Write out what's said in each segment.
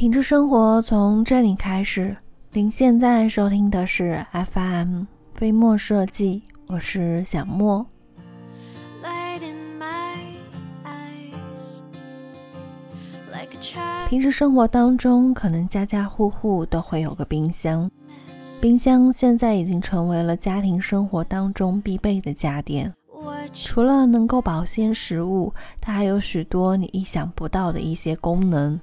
品质生活从这里开始。您现在收听的是 FM 飞墨设计，我是小莫。平时生活当中，可能家家户户都会有个冰箱。冰箱现在已经成为了家庭生活当中必备的家电。除了能够保鲜食物，它还有许多你意想不到的一些功能，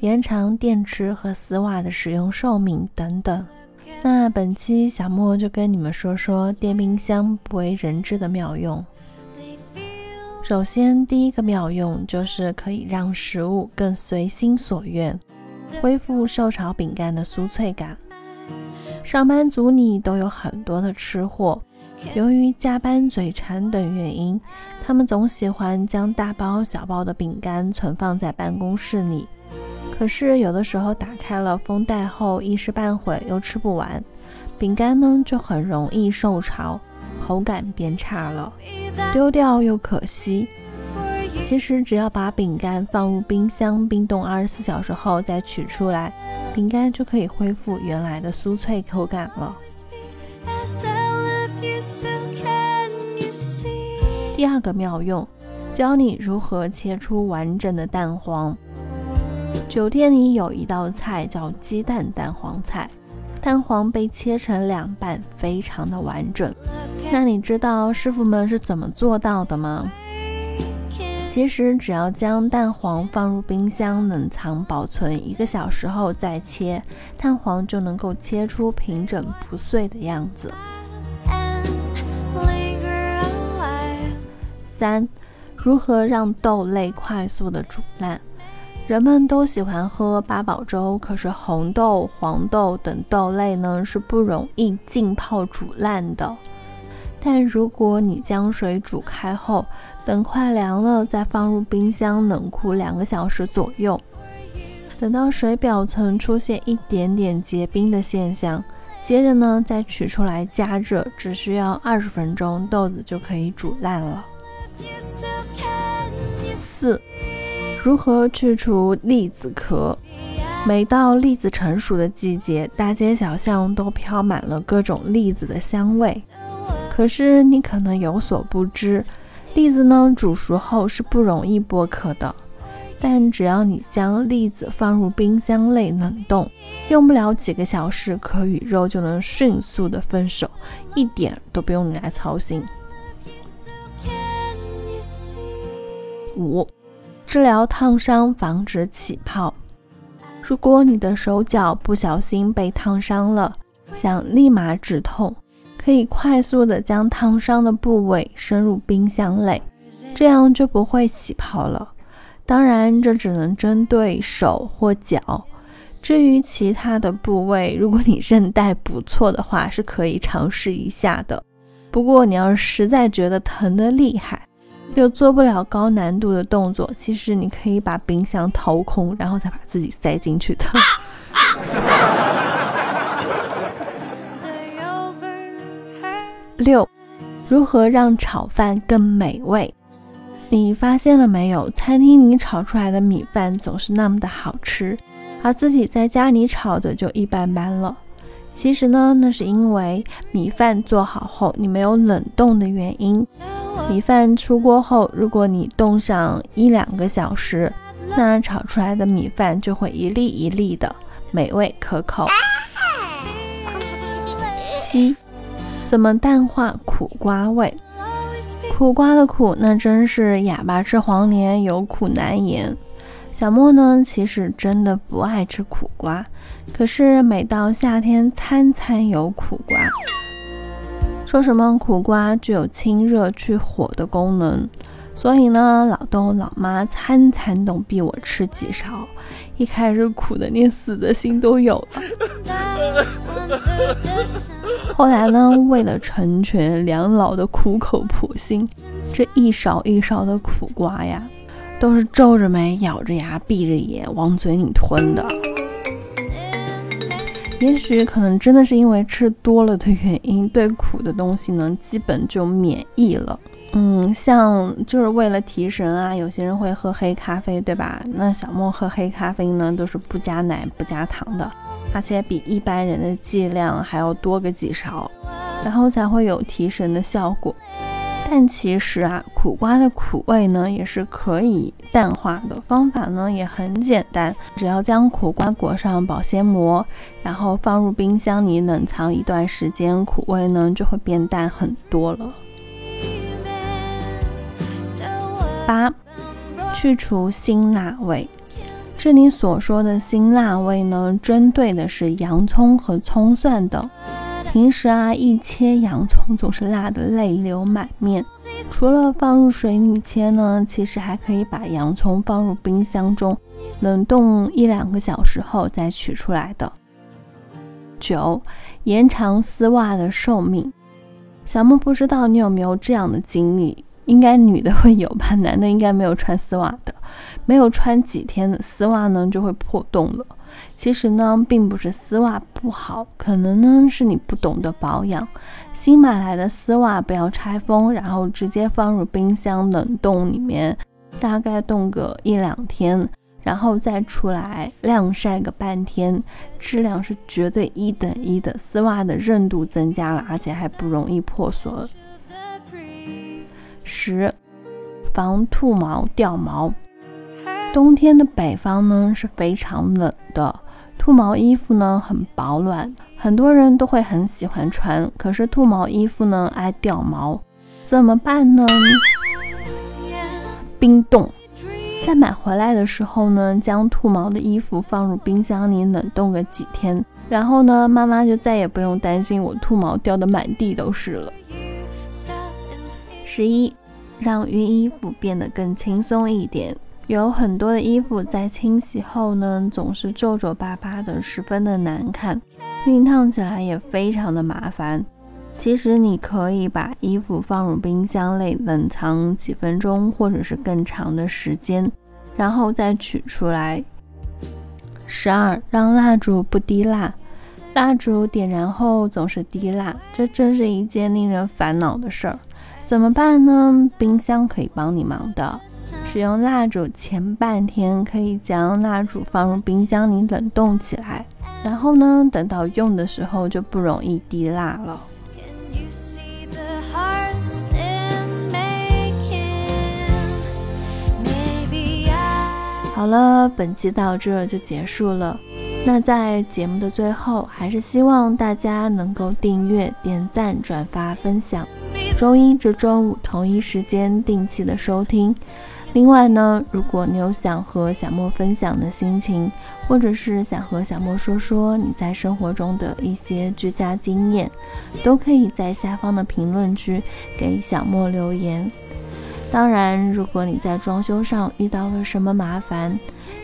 延长电池和丝袜的使用寿命等等。那本期小莫就跟你们说说电冰箱不为人知的妙用。首先，第一个妙用就是可以让食物更随心所愿，恢复受潮饼干的酥脆感。上班族里都有很多的吃货，由于加班、嘴馋等原因，他们总喜欢将大包小包的饼干存放在办公室里。可是有的时候打开了封袋后，一时半会又吃不完，饼干呢就很容易受潮，口感变差了，丢掉又可惜。其实只要把饼干放入冰箱冰冻二十四小时后再取出来。饼干就可以恢复原来的酥脆口感了。第二个妙用，教你如何切出完整的蛋黄。酒店里有一道菜叫鸡蛋蛋黄菜，蛋黄被切成两半，非常的完整。那你知道师傅们是怎么做到的吗？其实只要将蛋黄放入冰箱冷藏保存一个小时后再切，蛋黄就能够切出平整不碎的样子。三，如何让豆类快速的煮烂？人们都喜欢喝八宝粥，可是红豆、黄豆等豆类呢是不容易浸泡煮烂的。但如果你将水煮开后，等快凉了，再放入冰箱冷库两个小时左右，等到水表层出现一点点结冰的现象，接着呢再取出来加热，只需要二十分钟，豆子就可以煮烂了。四，如何去除栗子壳？每到栗子成熟的季节，大街小巷都飘满了各种栗子的香味。可是你可能有所不知，栗子呢煮熟后是不容易剥壳的。但只要你将栗子放入冰箱内冷冻，用不了几个小时，壳与肉就能迅速的分手，一点都不用你来操心。五、治疗烫伤，防止起泡。如果你的手脚不小心被烫伤了，想立马止痛。可以快速的将烫伤的部位伸入冰箱内，这样就不会起泡了。当然，这只能针对手或脚。至于其他的部位，如果你韧带不错的话，是可以尝试一下的。不过，你要实在觉得疼得厉害，又做不了高难度的动作，其实你可以把冰箱掏空，然后再把自己塞进去的。六，如何让炒饭更美味？你发现了没有？餐厅里炒出来的米饭总是那么的好吃，而自己在家里炒的就一般般了。其实呢，那是因为米饭做好后你没有冷冻的原因。米饭出锅后，如果你冻上一两个小时，那炒出来的米饭就会一粒一粒的，美味可口。七。怎么淡化苦瓜味？苦瓜的苦，那真是哑巴吃黄连，有苦难言。小莫呢，其实真的不爱吃苦瓜，可是每到夏天，餐餐有苦瓜。说什么苦瓜具有清热去火的功能。所以呢，老豆老妈餐餐都逼我吃几勺，一开始苦的连死的心都有了。后来呢，为了成全两老的苦口婆心，这一勺一勺的苦瓜呀，都是皱着眉、咬着牙、闭着眼往嘴里吞的。也许可能真的是因为吃多了的原因，对苦的东西呢，基本就免疫了。嗯，像就是为了提神啊，有些人会喝黑咖啡，对吧？那小莫喝黑咖啡呢，都是不加奶、不加糖的，而且比一般人的剂量还要多个几勺，然后才会有提神的效果。但其实啊，苦瓜的苦味呢也是可以淡化的，方法呢也很简单，只要将苦瓜裹上保鲜膜，然后放入冰箱里冷藏一段时间，苦味呢就会变淡很多了。八，去除辛辣味。这里所说的辛辣味呢，针对的是洋葱和葱蒜等。平时啊，一切洋葱总是辣得泪流满面。除了放入水里切呢，其实还可以把洋葱放入冰箱中冷冻一两个小时后再取出来的。九，延长丝袜的寿命。小莫不知道你有没有这样的经历，应该女的会有吧，男的应该没有穿丝袜的，没有穿几天的丝袜呢就会破洞了。其实呢，并不是丝袜不好，可能呢是你不懂得保养。新买来的丝袜不要拆封，然后直接放入冰箱冷冻里面，大概冻个一两天，然后再出来晾晒个半天，质量是绝对一等一的。丝袜的韧度增加了，而且还不容易破损。十，防兔毛掉毛。冬天的北方呢是非常冷的，兔毛衣服呢很保暖，很多人都会很喜欢穿。可是兔毛衣服呢爱掉毛，怎么办呢？冰冻，在买回来的时候呢，将兔毛的衣服放入冰箱里冷冻个几天，然后呢，妈妈就再也不用担心我兔毛掉的满地都是了。十一，让熨衣服变得更轻松一点。有很多的衣服在清洗后呢，总是皱皱巴巴的，十分的难看，熨烫起来也非常的麻烦。其实你可以把衣服放入冰箱内冷藏几分钟，或者是更长的时间，然后再取出来。十二，让蜡烛不滴蜡。蜡烛点燃后总是滴蜡，这真是一件令人烦恼的事儿。怎么办呢？冰箱可以帮你忙的。使用蜡烛前半天，可以将蜡烛放入冰箱里冷冻起来，然后呢，等到用的时候就不容易滴蜡了。好了，本期到这就结束了。那在节目的最后，还是希望大家能够订阅、点赞、转发、分享。周一至周五同一时间定期的收听。另外呢，如果你有想和小莫分享的心情，或者是想和小莫说说你在生活中的一些居家经验，都可以在下方的评论区给小莫留言。当然，如果你在装修上遇到了什么麻烦，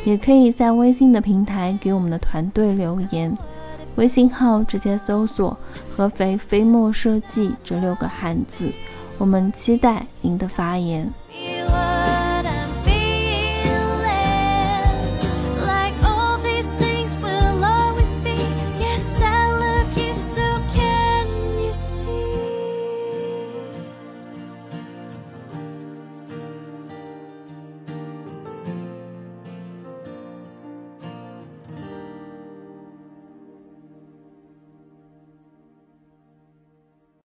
也可以在微信的平台给我们的团队留言。微信号直接搜索“合肥飞墨设计”这六个汉字，我们期待您的发言。